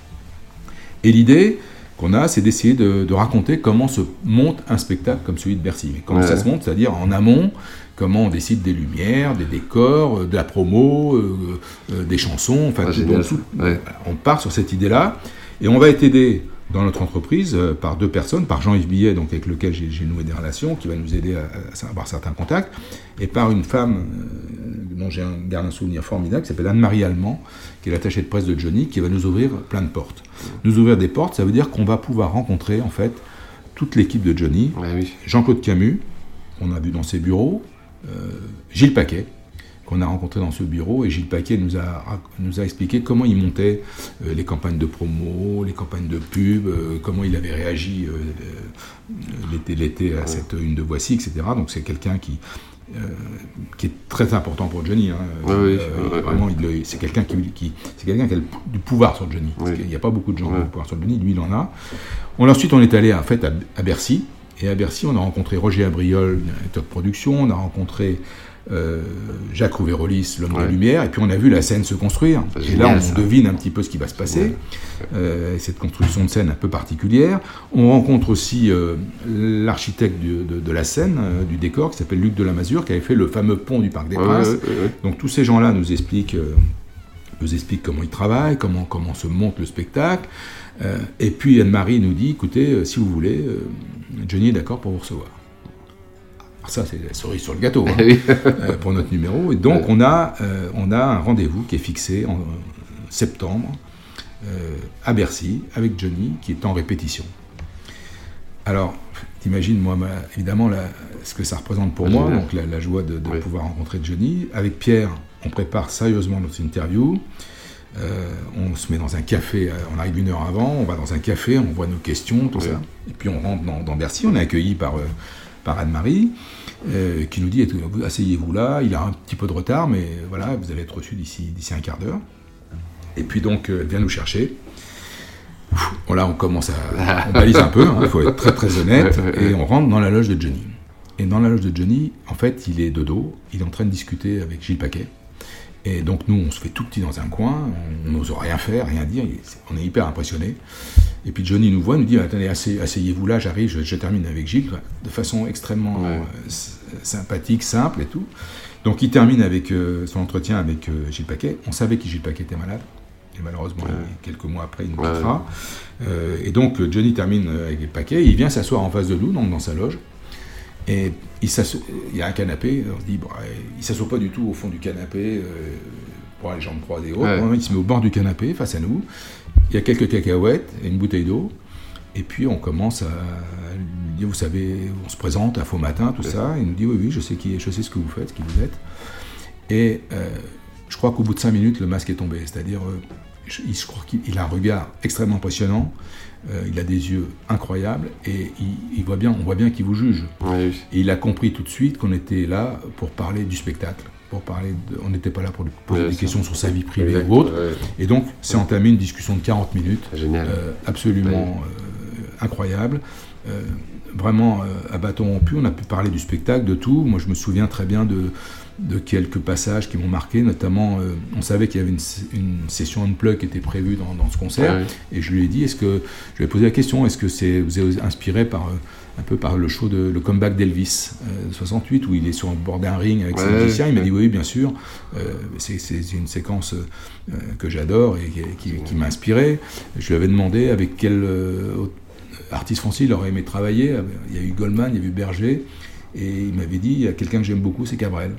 Et l'idée qu'on a, c'est d'essayer de, de raconter comment se monte un spectacle comme celui de Bercy. Mais comment Ouais. ça se monte, c'est-à-dire en amont, comment on décide des lumières, des décors, euh, de la promo, euh, euh, des chansons, enfin Ah, tout- génial, donc, tout-. Ouais. on part sur cette idée-là et on va être aidé dans notre entreprise euh, par deux personnes, par Jean-Yves Billet, donc avec lequel j'ai noué des relations, qui va nous aider à, à avoir certains contacts, et par une femme dont j'ai un, garde un souvenir formidable, qui s'appelle Anne-Marie Allemand, qui est l'attachée de presse de Johnny, qui va nous ouvrir plein de portes. Nous ouvrir des portes, ça veut dire qu'on va pouvoir rencontrer en fait toute l'équipe de Johnny, Jean-Claude Camus, qu'on a vu dans ses bureaux, euh, Gilles Paquet, qu'on a rencontré dans ce bureau, et Gilles Paquet nous a, nous a expliqué comment il montait euh, les campagnes de promo, les campagnes de pub, euh, comment il avait réagi euh, l'été, l'été à cette une de Voici, etc. Donc c'est quelqu'un qui, euh, qui est très important pour Johnny. hein. Oui, Euh, vraiment, il le- c'est quelqu'un qui, qui- c'est quelqu'un qui a le- du pouvoir sur Johnny. Parce qu'il n'y a pas beaucoup de gens qui ont du pouvoir sur Johnny, lui il en a. On, ensuite, on est allé en fait à, à Bercy. Et à Bercy, on a rencontré Roger Abriol, directeur de production, on a rencontré euh, Jacques Rouvérolis, l'homme de lumière, et puis on a vu la scène se construire. Et génial, là, on ça. devine un petit peu ce qui va se passer, euh, cette construction de scène un peu particulière. On rencontre aussi euh, l'architecte de, de la scène, du décor, qui s'appelle Luc de la Masure, qui avait fait le fameux pont du Parc des Ouais, Princes. ouais, ouais, ouais. Donc tous ces gens-là nous expliquent, nous comment ils travaillent, comment, comment se monte le spectacle. Euh, et puis Anne-Marie nous dit, écoutez, euh, si vous voulez, euh, Johnny est d'accord pour vous recevoir. Alors ça, c'est la cerise sur le gâteau hein, Oui. euh, pour notre numéro. Et donc, Ouais. on, a, euh, on a un rendez-vous qui est fixé en euh, septembre euh, à Bercy avec Johnny qui est en répétition. Alors, t'imagines, moi, ma- évidemment, la- ce que ça représente pour Ah, moi, donc la, la joie de, de pouvoir rencontrer Johnny. Avec Pierre, on prépare sérieusement notre interview. Euh, on se met dans un café, euh, on arrive une heure avant, on va dans un café, on voit nos questions, tout Ouais. ça. Et puis on rentre dans, dans Bercy, on est accueilli par, euh, par Anne-Marie, euh, qui nous dit asseyez-vous là, il a un petit peu de retard, mais voilà, vous allez être reçu d'ici un quart d'heure. Et puis donc, euh, elle vient nous chercher. Bon, là, on commence à. On balise un peu, il faut être très très honnête, et on rentre dans la loge de Johnny. Et dans la loge de Johnny, en fait, il est de dos, il est en train de discuter avec Gilles Paquet. Et donc, nous, on se fait tout petit dans un coin, on n'ose rien faire, rien dire, on est hyper impressionnés. Et puis Johnny nous voit, nous dit Attendez, assey- asseyez-vous là, j'arrive, je, je termine avec Gilles, de façon extrêmement euh, sympathique, simple et tout. Donc, il termine avec euh, son entretien avec euh, Gilles Paquet. On savait que Gilles Paquet était malade. Et malheureusement, quelques mois après, il nous Ouais. quittera. Euh, et donc, Johnny termine avec paquet. Il vient s'asseoir en face de nous, donc dans sa loge. Et il, il y a un canapé. On se dit, bon, euh, il s'assoit pas du tout au fond du canapé euh, pour avoir les jambes croisées. Ouais. Il se met au bord du canapé, face à nous. Il y a quelques cacahuètes et une bouteille d'eau. Et puis on commence à lui dire, vous savez, on se présente à faux matin, tout ça. Il nous dit, oui, oui, je sais, qui, je sais ce que vous faites, qui vous êtes. Et euh, je crois qu'au bout de cinq minutes, le masque est tombé. C'est-à-dire, euh, je, crois qu'il il a un regard extrêmement impressionnant. Euh, il a des yeux incroyables et il, il voit bien, on voit bien qu'il vous juge. Et il a compris tout de suite qu'on était là pour parler du spectacle. Pour parler de- on n'était pas là pour lui poser des ça. questions sur sa vie privée ou autre. ouais. Et donc, c'est entamé une discussion de 40 minutes. Euh, absolument euh, incroyable. Vraiment à bâton rompu, on a pu parler du spectacle, de tout. Moi, je me souviens très bien de, de quelques passages qui m'ont marqué, notamment, euh, on savait qu'il y avait une, une session unplug qui était prévue dans, dans ce concert, Ouais. et je lui ai dit, est-ce que, je lui ai posé la question, est-ce que c'est, vous êtes inspiré par, euh, un peu par le show de le comeback d'Elvis, euh, 68, où il est sur le bord d'un ring avec ses musiciens, il m'a dit, oui, bien sûr, euh, c'est, une séquence que j'adore et qui, qui- qui m'a inspiré. Je lui avais demandé avec quel artiste français il aurait aimé travailler. Il y a eu Goldman, il y a eu Berger, et il m'avait dit, il y a quelqu'un que j'aime beaucoup, c'est Cabrel.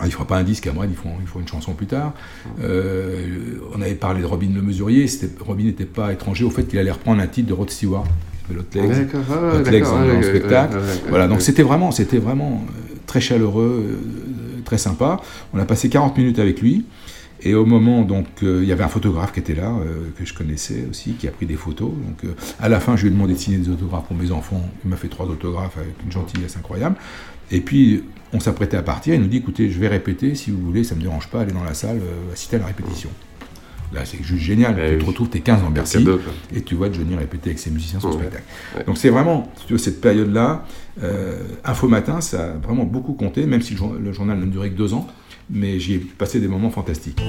Ah, il ne fera pas un disque ils feront, ils feront une chanson plus tard. Euh, on avait parlé de Robin Le Mesurier, Robin n'était pas étranger au fait qu'il allait reprendre un titre de Rod Stewart, de Hot Legs, D'accord, ah ouais, spectacle. voilà, donc c'était vraiment, c'était vraiment euh, très chaleureux, euh, très sympa. On a passé 40 minutes avec lui. Et au moment, donc, euh, il y avait un photographe qui était là, euh, que je connaissais aussi, qui a pris des photos. Donc, euh, à la fin, je lui ai demandé de signer des autographes pour mes enfants. Il m'a fait trois autographes avec une gentillesse incroyable. Et puis, on s'apprêtait à partir. Il nous dit écoutez, je vais répéter, si vous voulez, ça ne me dérange pas, aller dans la salle, assister à la répétition. Là, c'est juste génial. Eh tu oui. te retrouves, t'es 15 en Bercy, et tu vois Johnny répéter avec ses musiciens son Ouais. spectacle. Ouais. Donc c'est vraiment, si tu veux, cette période-là, euh, Info Matin, ça a vraiment beaucoup compté, même si le journal ne durait que deux ans, mais j'y ai passé des moments fantastiques.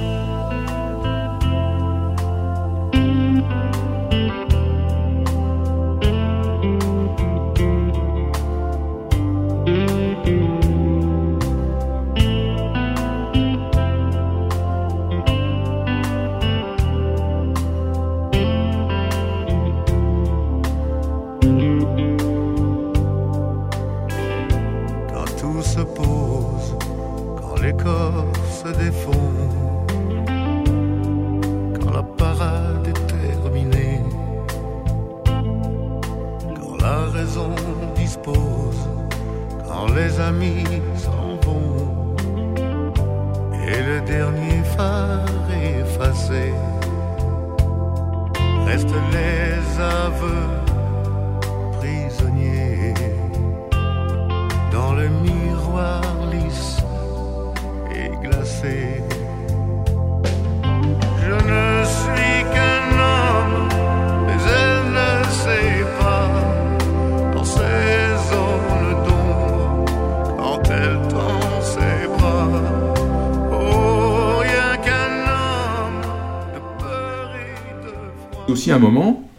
Un moment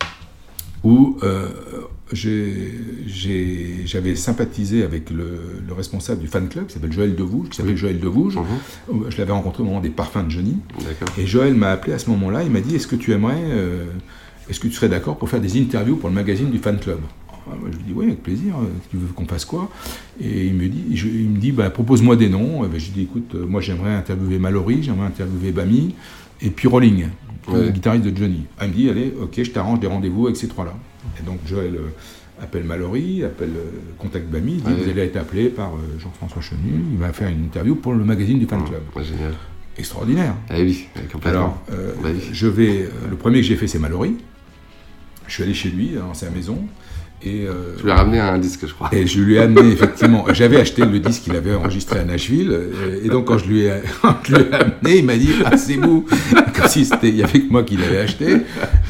où euh, j'avais sympathisé avec le, le responsable du fan club qui s'appelle Joël Devouge, qui s'appelle Joël Devouge. Je l'avais rencontré au moment des parfums de Johnny. Et Joël m'a appelé à ce moment-là, il m'a dit Est-ce que tu aimerais, euh, est-ce que tu serais d'accord pour faire des interviews pour le magazine du fan club? Ah, Je lui dis Oui, avec plaisir, euh, tu veux qu'on fasse quoi? Et il me dit, je- il me dit bah, Propose-moi des noms. Et ben, je lui dis Écoute, moi j'aimerais interviewer Mallory, j'aimerais interviewer Bamy, et puis Rolling, le guitariste de Johnny. Ah, il me dit Allez, ok, je t'arrange des rendez-vous avec ces trois-là. Et donc Joël euh, appelle Mallory, appelle euh, Contact Bamy, il dit. Vous allez être appelé par euh, Jean-François Chenu, il va faire une interview pour le magazine du fan club. génial. Extraordinaire. Ah oui, complètement. Alors, euh, je vais. le premier que j'ai fait, c'est Mallory. Je suis allé chez lui, dans sa maison. Et, euh, Tu lui as ramené un disque, je crois. Et je lui ai amené, effectivement. J'avais acheté le disque qu'il avait enregistré à Nashville. Et donc, quand je lui ai, je lui ai amené, il m'a dit Ah, c'est vous Comme si c'était, il y avait que moi qui l'avais acheté.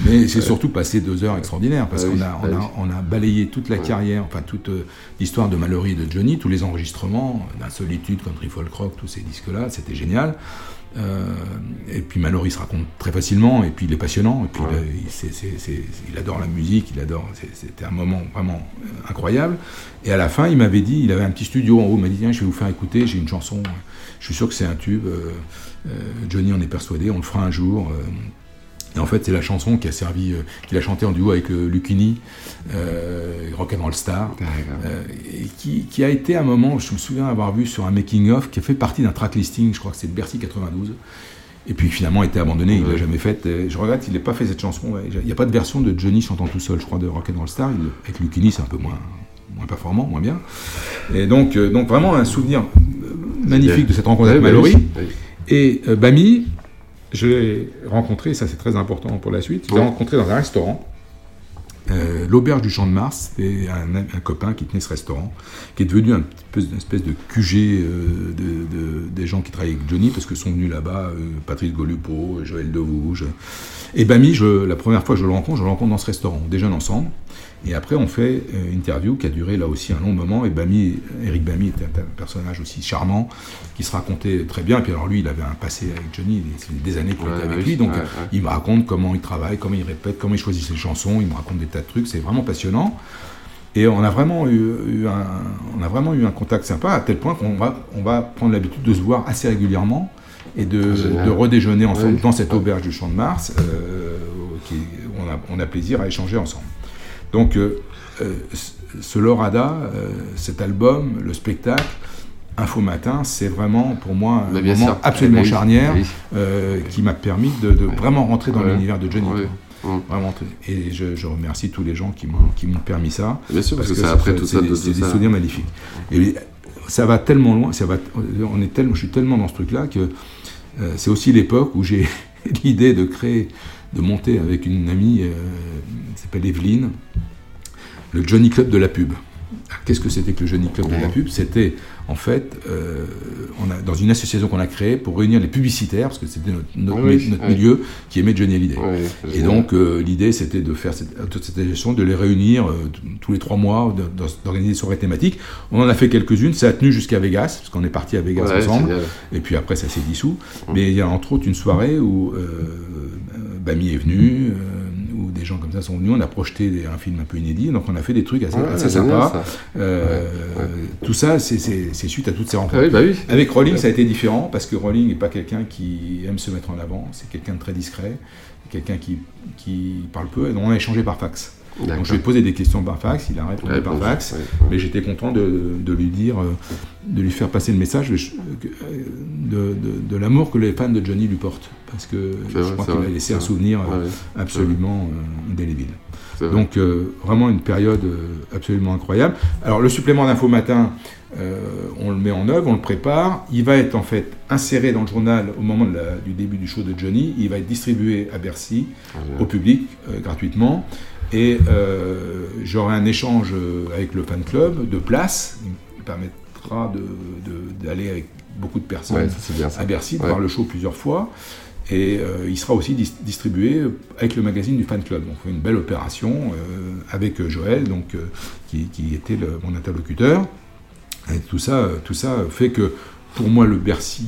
Mais j'ai surtout passé deux heures extraordinaires parce Ah oui, qu'on a, on ah a, on a balayé toute la carrière, enfin, toute euh, l'histoire de Mallory et de Johnny, tous les enregistrements, d'Insolitude, Country Folk Rock, tous ces disques-là. C'était génial. Euh, et puis Mallory se raconte très facilement, et puis il est passionnant, et puis il, il- il adore la musique, il adore. C'était un moment vraiment euh, incroyable. Et à la fin, il m'avait dit, il avait un petit studio en haut, il m'a dit tiens, je vais vous faire écouter, j'ai une chanson, je suis sûr que c'est un tube. euh, euh, Johnny en est persuadé, on le fera un jour. Et en fait, c'est la chanson qui a servi, euh, qu'il a chanté en duo avec euh, Lucchini, euh, Rock'n'Roll Star, euh, et qui, qui a été un moment, je me souviens avoir vu sur un making-of, qui a fait partie d'un track listing, je crois que c'est Bercy 92, et puis finalement a été abandonné, il l'a jamais faite. Je regrette qu'il n'ait pas fait cette chanson. ouais. Il n'y a pas de version de Johnny chantant tout seul, je crois, de Rock'n'Roll Star. Il- avec Lucchini, c'est un peu moins, moins performant, moins bien. Et donc, euh, donc vraiment un souvenir euh, magnifique de cette rencontre avec Ouais, bah Mallory. oui. Et Bamy, je l'ai rencontré, ça c'est très important pour la suite, je l'ai rencontré dans un restaurant, euh, l'Auberge du Champ de Mars, c'était un, un copain qui tenait ce restaurant, qui est devenu un petit peu une espèce de QG euh, de, de- des gens qui travaillent avec Johnny, parce que sont venus là-bas euh, Patrice Golupo, Joël Devouge. Et Bamy, je, la première fois que je le rencontre, je le rencontre dans ce restaurant, on déjeune ensemble. Et après, on fait euh, une interview qui a duré là aussi un long moment. Et Bamy, Eric Bamy était un, personnage aussi charmant, qui se racontait très bien. Et puis alors lui, il avait un passé avec Johnny, fait des années qu'il Ouais, était avec ouais, lui. Donc ouais, il me raconte comment il travaille, comment il répète, comment il choisit ses chansons. Il me raconte des tas de trucs. C'est vraiment passionnant. Et on a vraiment eu, eu un, on a vraiment eu un contact sympa, à tel point qu'on va, on va prendre l'habitude de se voir assez régulièrement et de, de redéjeuner ensemble dans cette auberge du Champ de Mars. euh, qui, on, a, on a plaisir à échanger ensemble. Donc, euh, euh, ce- Lorada, euh, cet album, le spectacle, Info Matin, c'est vraiment pour moi un moment sûr. absolument Eh oui, charnière oui. euh, qui m'a permis de, de vraiment rentrer dans l'univers de Johnny. Mm. Vraiment. Et je, je remercie tous les gens qui m'ont permis ça. Bien sûr, parce que c'est ça- après tout ça, des- C'est des souvenirs magnifiques. Et ça va tellement loin, ça va, on est tellement, je suis tellement dans ce truc-là que euh, c'est aussi l'époque où j'ai l'idée de créer, de monter avec une amie euh, qui s'appelle Evelyne, le Johnny Club de la pub. Alors, Qu'est-ce que c'était que le Johnny Club de la pub? C'était en fait euh, on a, dans une association qu'on a créée pour réunir les publicitaires, parce que c'était notre, notre, Oui, notre oui. milieu qui aimait Johnny Hallyday. Oui, Et donc euh, l'idée c'était de faire cette, toute cette association, de les réunir euh, tous les trois mois, d'organiser des soirées thématiques. On en a fait quelques-unes, ça a tenu jusqu'à Vegas, parce qu'on est parti à Vegas ensemble. Et puis après, ça s'est dissous. Mais il y a entre autres une soirée où Bami est venu, euh, où des gens comme ça sont venus. On a projeté des- un film un peu inédit. Donc on a fait des trucs assez, Ouais, assez c'est génial, sympas. Euh, Tout ça, c'est- suite à toutes ces rencontres. Ah oui, bah oui. Avec Rolling, ça a été différent parce que Rolling n'est pas quelqu'un qui aime se mettre en avant. C'est quelqu'un de très discret, quelqu'un qui, qui parle peu. Et donc on a échangé par fax. Donc je lui ai posé des questions par fax, il a répondu Ouais, par bon, fax, ouais, mais j'étais content de, de lui dire, euh, de lui faire passer le message de, de, l'amour que les fans de Johnny lui portent, parce que je vrai, crois qu'il a vrai, laissé un souvenir euh, absolument euh, indélébile. Donc euh, vraiment une période euh, absolument incroyable. Alors le supplément d'info matin, euh, on le met en œuvre, on le prépare. Il va être en fait inséré dans le journal au moment de la- du début du show de Johnny. Il va être distribué à Bercy au public euh, gratuitement. Et euh, j'aurai un échange euh, avec le fan club de place. Il me permettra de- de- d'aller avec beaucoup de personnes Ouais, ça, c'est bien, ça. à Bercy, de Ouais. voir le show plusieurs fois. Et euh, il sera aussi dis- distribué avec le magazine du fan club. Donc une belle opération euh, avec Joël, donc, qui, qui était le- mon interlocuteur. Et tout ça, tout ça fait que pour moi le Bercy,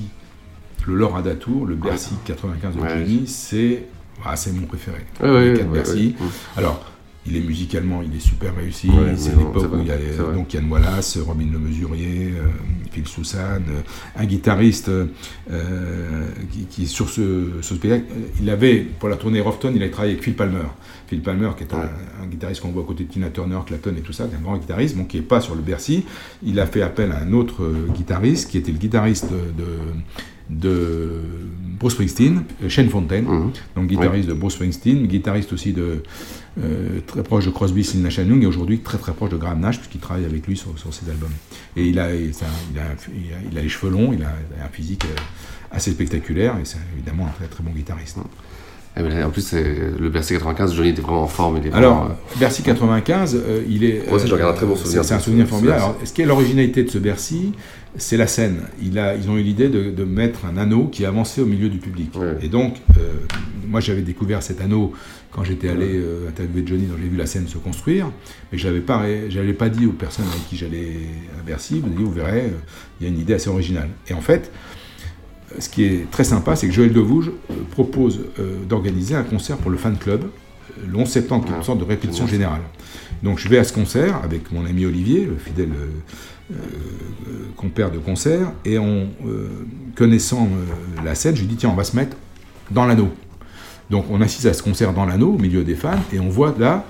le Laura Datour, le Bercy 95 de Ouais. Johnny, c'est ah, c'est mon préféré. Ouais, ouais, Les quatre ouais, Bercy. Alors, il est musicalement, il est super réussi. Ouais, c'est l'époque où il y a les- donc Yann Wallace, Robin Le Mesurier, euh, Phil Soussan, euh, un guitariste euh, qui, qui est sur ce, ce spectacle. Il avait, pour la tournée Rofton, il a travaillé avec Phil Palmer. Phil Palmer, qui est un, un guitariste qu'on voit à côté de Tina Turner, Clapton et tout ça, qui est un grand guitariste, bon, qui n'est pas sur le Bercy. Il a fait appel à un autre guitariste, qui était le guitariste de, de Bruce Springsteen, Shane Fontaine, donc guitariste de Bruce Springsteen, guitariste aussi de euh, très proche de Crosby, Stills, Nash Young, et aujourd'hui très très proche de Graham Nash, puisqu'il travaille avec lui sur, sur ses albums. Et il a, et il, a, il, a, il a les cheveux longs, il a, un physique euh, assez spectaculaire, et c'est évidemment un très très bon guitariste. Eh ben, en plus, le Bercy 95, Johnny était vraiment en forme. Il est Alors, vraiment, Bercy 95, euh, il est. Moi aussi, je regarde un très bon euh, souvenir C'est un souvenir formidable. Alors, ce qui est l'originalité de ce Bercy, c'est la scène. Il a, ils ont eu l'idée de, de mettre un anneau qui avançait au milieu du public. Et donc, euh, moi, j'avais découvert cet anneau quand j'étais allé euh, interviewer Johnny, donc j'ai vu la scène se construire, mais je n'avais pas, j'avais pas dit aux personnes avec qui j'allais à Bercy, vous dit, vous verrez, euh, il y a une idée assez originale. Et en fait, ce qui est très sympa, c'est que Joël Devouge euh, propose euh, d'organiser un concert pour le fan club le 11 septembre, qui est une sorte de répétition générale. Donc je vais à ce concert avec mon ami Olivier, le fidèle compère de concert, et en connaissant la scène, je lui dis tiens, on va se mettre dans l'anneau. Donc on assiste à ce concert dans l'anneau, au milieu des fans, et on voit là,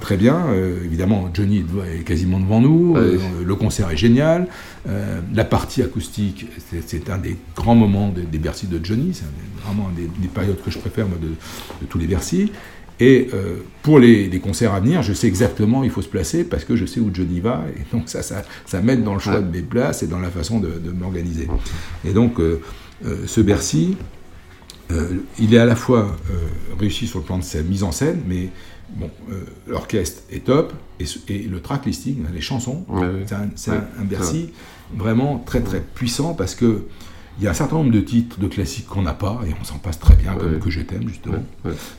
très bien, euh, évidemment, Johnny est quasiment devant nous, euh, le concert est génial, euh, la partie acoustique, c'est- un des grands moments des, des Bercy de Johnny, c'est vraiment un des, des périodes que je préfère moi, de, de tous les Bercy. Et pour les, les concerts à venir, je sais exactement où il faut se placer parce que je sais où Johnny va. Et donc ça, ça, ça m'aide dans le choix de mes places et dans la façon de, de m'organiser. Et donc ce Bercy, euh, il est à la fois euh, réussi sur le plan de sa mise en scène, mais bon, euh, l'orchestre est top et, et le track listing, les chansons, Ouais, c'est un, Ouais, un- un Bercy vraiment très très puissant parce que il y a un certain nombre de titres de classiques qu'on n'a pas et on s'en passe très bien, comme. Que je t'aime justement.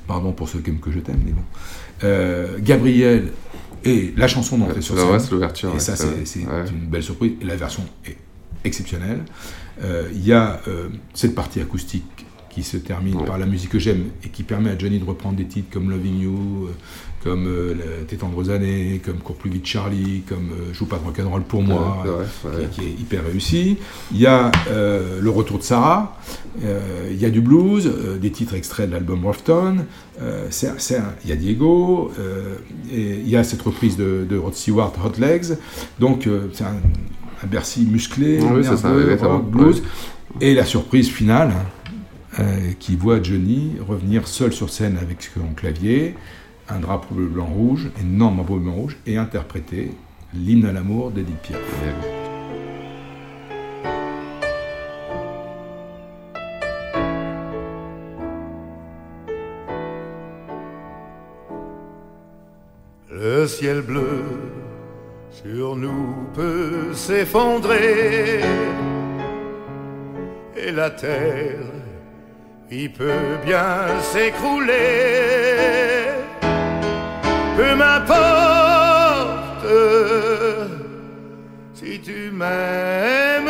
Pardon pour ceux qui aiment Que je t'aime, mais bon. Gabriel et la chanson d'entrée sur scène. l'ouverture, Et ça, c'est une belle surprise. Et la version est exceptionnelle. Il y a cette partie acoustique qui se termine par la musique que j'aime et qui permet à Johnny de reprendre des titres comme Loving You, euh, comme euh, Tes tendres années, comme Cours plus vite Charlie, comme euh, Joue pas de rock'n'roll pour moi, Ouais, euh, qui, qui est hyper réussi. Il y a euh, le retour de Sarah, il y a du blues, des titres extraits de l'album un- il y a Diego, et il y a cette reprise de, de Rod Stewart, Hot Legs, donc c'est un, un Bercy musclé, Oui, ça, exactement. rock, blues, et la surprise finale, euh, qui voit Johnny revenir seul sur scène avec son clavier, un drapeau blanc-rouge, énorme drapeau blanc-rouge, et interpréter l'hymne à l'amour d'Edith Piaf. Le ciel bleu sur nous peut s'effondrer et la terre il peut bien s'écrouler. Peu m'importe si tu m'aimes,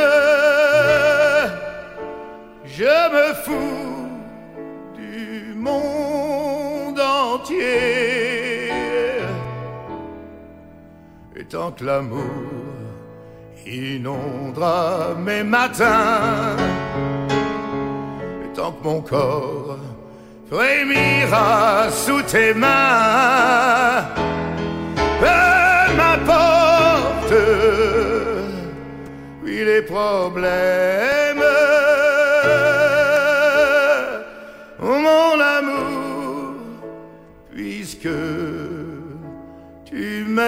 je me fous du monde entier. Et tant que l'amour inondera mes matins, tant que mon corps frémira sous tes mains, peu m'importe, oui les problèmes, mon amour, puisque tu m'aimes.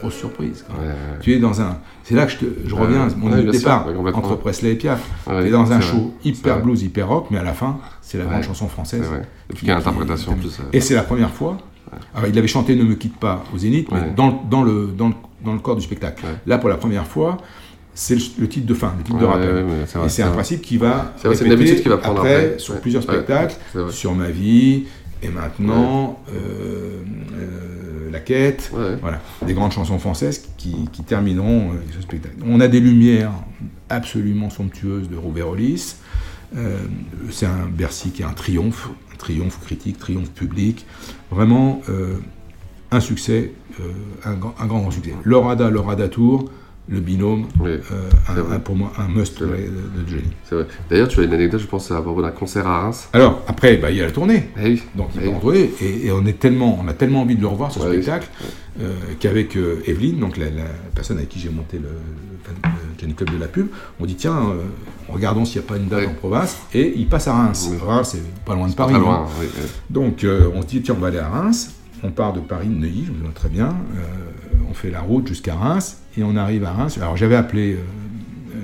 Grosse surprise. quoi. Tu es dans un. C'est là que je, te- je reviens à mon ouais, bien sûr, départ ouais, complètement. entre Presley et Piaf. Ouais, tu es dans un vrai, show hyper vrai. blues, hyper rock, mais à la fin, c'est la grande Ouais, chanson française. Et puis l'interprétation en plus, euh. Et c'est la première fois. Alors, il avait chanté Ne me quitte pas au Zénith, mais Ouais. dans, le- dans, le, dans, le, dans le corps du spectacle. Là, pour la première fois, c'est le, titre de fin, le titre de Ouais, rappel. ouais, ouais, et c'est un vrai. principe qui va. C'est une habitude qu'il va prendre après. sur Ouais. plusieurs Ouais, spectacles, sur ma vie, et maintenant, euh, euh, La Quête. Voilà, des grandes chansons françaises qui, qui termineront euh, ce spectacle. On a des lumières absolument somptueuses de Rouvérolis. Euh, c'est un Bercy qui est un triomphe, un triomphe critique, triomphe public. Vraiment euh, un succès, un, grand, un grand, grand succès. Lorada, Lorada Tour, le binôme, euh, un- un- pour moi, un must de, de Johnny. C'est vrai. D'ailleurs, tu as une anecdote, je pense, à propos d'un concert à Reims. Alors, après, bah, il y a la tournée. Eh Donc, il va en tournée. Et, et on, est tellement, on a tellement envie de le revoir, ce spectacle, euh, qu'avec euh, Evelyne, donc la, la personne avec qui j'ai monté le, le- Johnny Club de la pub, on dit tiens, euh, regardons s'il n'y a pas une date en province. Et il passe à Reims. Reims, c'est pas loin de C'est pas Paris. très loin, hein. oui, oui. Donc, on se dit tiens, on va aller à Reims. On part de Paris, de Neuilly, je me souviens très bien. Euh, on fait la route jusqu'à Reims. Et on arrive à Reims. Alors, j'avais appelé. euh, euh,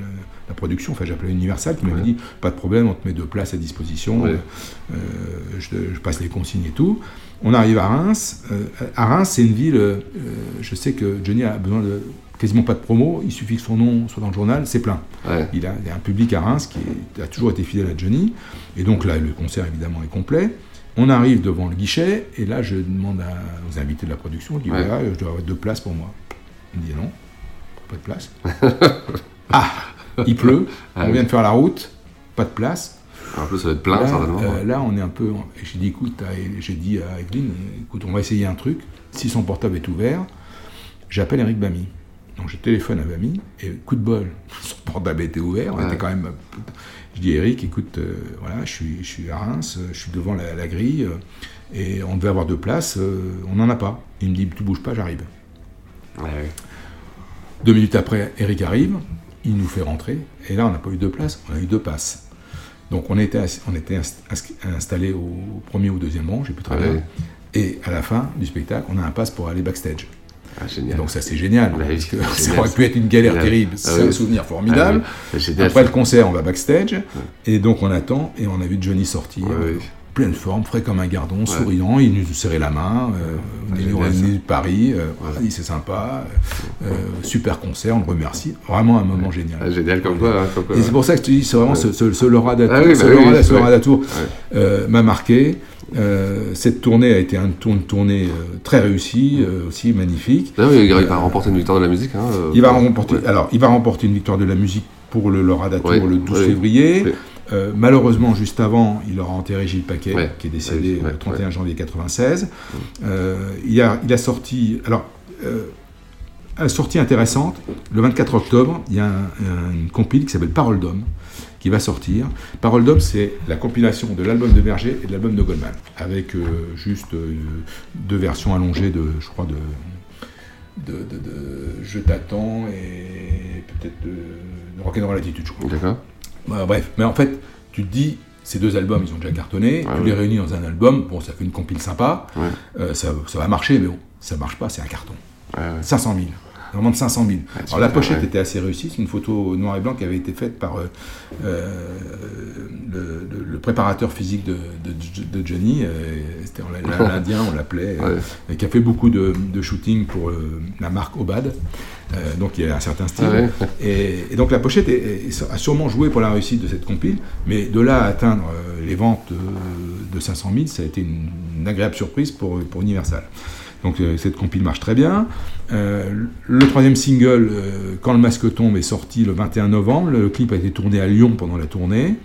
la production, enfin j'ai appelé Universal qui m'avait dit pas de problème, on te met deux places à disposition, Ouais. euh, je, je passe les consignes et tout. On arrive à Reims. À Reims, c'est une ville, je sais que Johnny a besoin de quasiment pas de promo, il suffit que son nom soit dans le journal, c'est plein. Il, a, il a un public à Reims qui est- a toujours été fidèle à Johnny, et donc là, le concert évidemment est complet. On arrive devant le guichet, et là, je demande à- aux invités de la production, je dis Ouais. voilà, je dois avoir deux places pour moi. Il me dit non, pas de place. ah, il pleut, Ah on oui. vient de faire la route, pas de place. En plus, ça va être plein, là, certainement. euh, là, on est un peu. et J'ai dit, écoute, à- j'ai dit à Evelyne, écoute, on va essayer un truc. Si son portable est ouvert, j'appelle Eric Bamy. Donc je téléphone à Bamy, et coup de bol, son portable était ouvert, on Ouais. était quand même. Je dis, Eric, écoute, euh, voilà, je suis, je suis à Reims, euh, je suis devant la, la grille, euh, et on devait avoir deux places, euh, on n'en a pas. Il me dit, tu bouges pas, j'arrive. Deux minutes après, Eric arrive, il nous fait rentrer, et là, on n'a pas eu deux places, on a eu deux passes. Donc on était, on était inst- inst- installé au premier ou deuxième rang, j'ai plus très Ouais. bien. Et à la fin du spectacle, on a un pass pour aller backstage. Ah. Donc ça c'est génial, Ouais, parce que ça aurait pu être une galère Génial. terrible. Ah C'est oui. un souvenir formidable. Ah oui, c'est génial, Après le concert, on va backstage, et donc on attend, et on a vu Johnny sortir, pleine forme, frais comme un gardon, souriant, il nous serrait la main, euh, on est venu de Paris, euh, dit c'est sympa, euh, euh, super concert, on le remercie, vraiment un moment génial. Ah, génial comme quoi. hein, quoi, Et c'est pour ça que je te dis, c'est vraiment ce, ce, ce Laura Datour, Ah bah euh, m'a marqué. Euh, cette tournée a été une tour- une tournée euh, très réussie, euh, aussi magnifique. D'ailleurs, il va remporter une victoire de la musique. hein, il va ouais. remporter. Alors, il va remporter une victoire de la musique pour le Laura Datour Ouais, le 12 ouais, février. malheureusement, juste avant, il aura enterré Gilles Paquet, qui est décédé le 31 janvier 96. Euh, il, a, il a sorti. Alors. Sortie intéressante, le 24 octobre, il y a un- un- une compile qui s'appelle Parole d'homme qui va sortir. Parole d'homme, c'est la compilation de l'album de Berger et de l'album de Goldman, avec euh, juste euh, deux versions allongées de, je crois, de, de, de- de Je t'attends et peut-être de, de Rock'n'Roll Attitude, je crois. D'accord. Bah, bref, mais en fait, tu te dis, ces deux albums, ils ont déjà cartonné, Ah tu oui. les réunis dans un album, bon, ça fait une compile sympa, Ouais. euh, ça, ça va marcher, mais bon, ça marche pas, c'est un carton. 500 000. Vraiment de 500 000. Ouais, Alors la pochette était assez réussie, c'est une photo noir et blanc qui avait été faite par euh, euh, le, préparateur physique de, de- de Johnny, euh, l'Indien, on l'appelait, euh, Ouais. qui a fait beaucoup de, de shooting pour la marque Obad. Donc il y a un certain style. Ah ouais. et, et donc la pochette est- est- a sûrement joué pour la réussite de cette compile, mais de là à atteindre les ventes de 500 000, ça a été une, une agréable surprise pour, pour Universal. Donc euh, cette compile marche très bien. Euh, le troisième single, euh, Quand le masque tombe, est sorti le 21 novembre. Le clip a été tourné à Lyon pendant la tournée.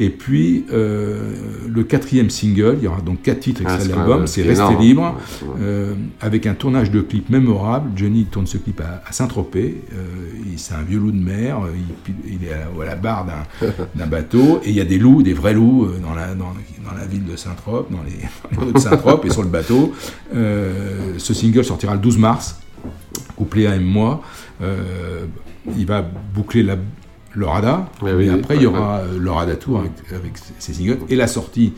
Et puis euh, le quatrième single, il y aura donc quatre titres Ah, extraits c'est de l'album, c'est Rester libre, Ouais, euh, avec un tournage de clip mémorable. Johnny tourne ce clip à, à Saint-Tropez. Euh, c'est un vieux loup de mer. Il, il est à la, à la barre d'un, bateau et il y a des loups, des vrais loups dans la, dans, dans la ville de Saint-Trope, dans les, dans les de Saint-Trope et sur le bateau. Ce single sortira le 12 mars, couplé à moi. Euh, il va boucler la, le Rada, oui, après oui, il y aura euh, le Rada Tour avec, avec ses singles et la sortie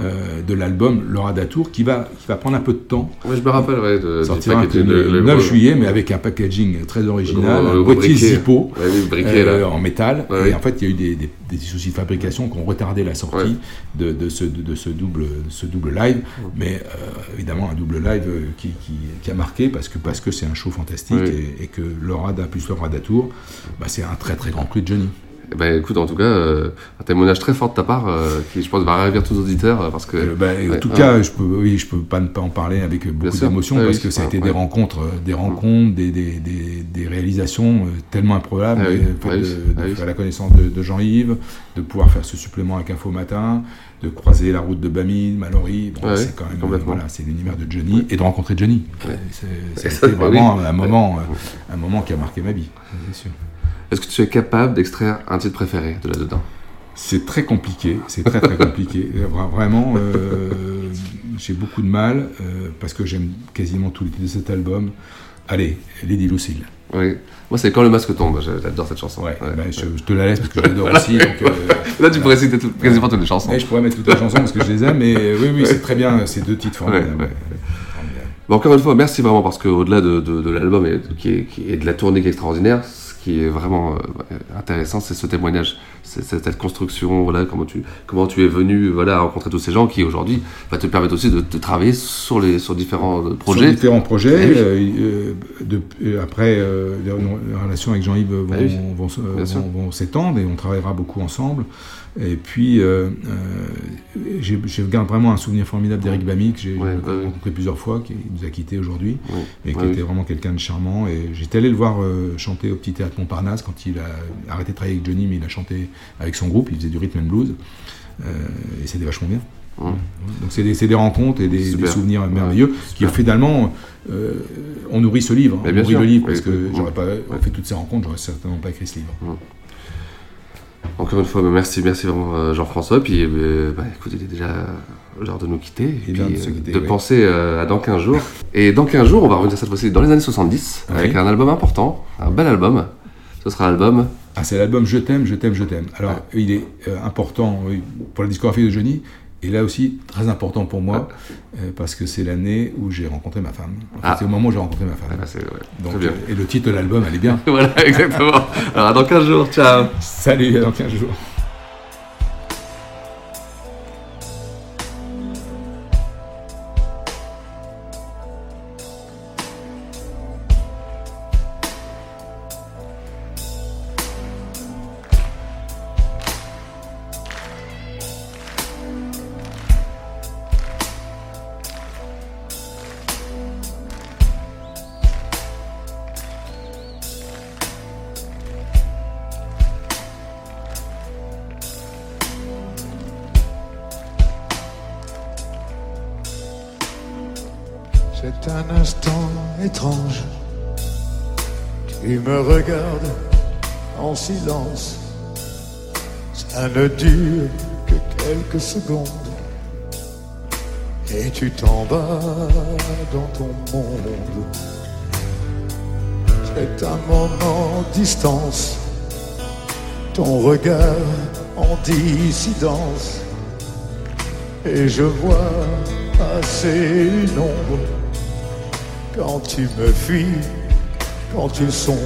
euh, de l'album Le Rada Tour qui va, qui va prendre un peu de temps. Ouais, je me rappelle, ouais, de, sortira le, le- le 9 gros- juillet, mais avec un packaging très original, un boîtier. Zippo Ouais, oui, le briquet, euh, en métal. Ouais, et oui. en fait, il y a eu des, des- soucis de fabrication qui ont retardé la sortie de, de ce, de, ce double, de ce double live. Mais euh, évidemment, un double live qui, qui- qui a marqué parce que parce que c'est un show fantastique Oui. et, et que le Rada plus le Rada Tour, bah, c'est un très très grand cru de Johnny. Eh ben, écoute, en tout cas, euh, un témoignage très fort de ta part euh, qui, je pense, va ravir tous nos auditeurs euh, parce que. Euh, bah, en tout ouais. cas, je peux, oui, je peux pas ne pas en parler avec beaucoup d'émotion Ouais, parce oui, que ça a été des rencontres, des rencontres, des, des, des, des réalisations tellement improbables. Ah oui, ah oui, de, ah faire la connaissance de, de Jean-Yves, de pouvoir faire ce supplément avec Info Matin, de croiser la route de Bami, de Mallory. Bon, Ouais, c'est quand même, voilà, c'est l'univers de Johnny et de rencontrer Johnny. Ouais. C'est, vraiment un moment, un moment qui a marqué ma vie. c'est sûr. Est-ce que tu es capable d'extraire un titre préféré de là-dedans? C'est très compliqué, c'est très très compliqué. Vra- Vraiment, euh, j'ai beaucoup de mal euh, parce que j'aime quasiment tous les titres de cet album. Allez, Lady Lucille. Oui. Moi, c'est Quand le masque tombe. J'adore cette chanson. Ouais, ben, je, je te la laisse parce que je l'adore Voilà. aussi. donc, euh, Là, tu pourrais citer tout- quasiment toutes les chansons. Et je pourrais mettre toutes les chansons parce que je les aime, mais oui, oui, c'est très bien, ces deux titres formidables. Bon, encore une fois, merci vraiment parce qu'au-delà de, de, de l'album et, de- qui est- qui est de la tournée qui est extraordinaire, qui est vraiment euh, intéressant, c'est ce témoignage, cette construction, voilà, comment tu, comment tu es venu voilà, rencontrer tous ces gens qui aujourd'hui va te permettre aussi de, de travailler sur, les, sur différents euh, projets. Sur différents projets. Eh oui. euh, euh, de- après, euh, les, les relations avec Jean-Yves vont, oui, vont vont- vont s'étendre et on travaillera beaucoup ensemble. Et puis, euh, je garde vraiment un souvenir formidable d'Eric Bamy, que j'ai Ouais, ouais, ouais. rencontré plusieurs fois, qui nous a quittés aujourd'hui, et qui était vraiment quelqu'un de charmant. Et j'étais allé le voir chanter au Petit Théâtre Montparnasse quand il a arrêté de travailler avec Johnny, mais il a chanté avec son groupe, il faisait du rhythm and blues. Euh, et c'était vachement bien. Donc c'est des, des rencontres et des, souvenirs Ouais, merveilleux qui finalement euh, on nourrit ce livre, on bien nourrit sûr. le livre Oui, parce que oui. j'aurais pas fait toutes ces rencontres, j'aurais certainement pas écrit ce livre. Encore une fois, bah, merci, merci vraiment euh, Jean-François. Puis, euh, bah, écoute, il est déjà l'heure de nous quitter. Et puis, de quitter, penser euh, à dans 15 jours. Et dans 15 jours, on va revenir cette fois-ci dans les années 70 Oui. avec un album important, un bel album. Ce sera l'album. Ah, c'est l'album Je t'aime, je t'aime, je t'aime. Alors il est euh, important oui, pour la discographie de Johnny. Et là aussi, très important pour moi, euh, parce que c'est l'année où j'ai rencontré ma femme. En fait, Ah. C'est au moment où j'ai rencontré ma femme. Ah, c'est- ouais, Donc, très bien. et le titre de l'album, elle est bien. voilà, exactement. Alors, à dans 15 jours, ciao. Salut, dans 15 jours. Un instant étrange. Tu me regardes en silence. Ça ne dure que quelques secondes. Et tu t'en vas dans ton monde. C'est un moment distance. Ton regard en dissidence. Et je vois passer une ombre quand tu me fuis quand ils sont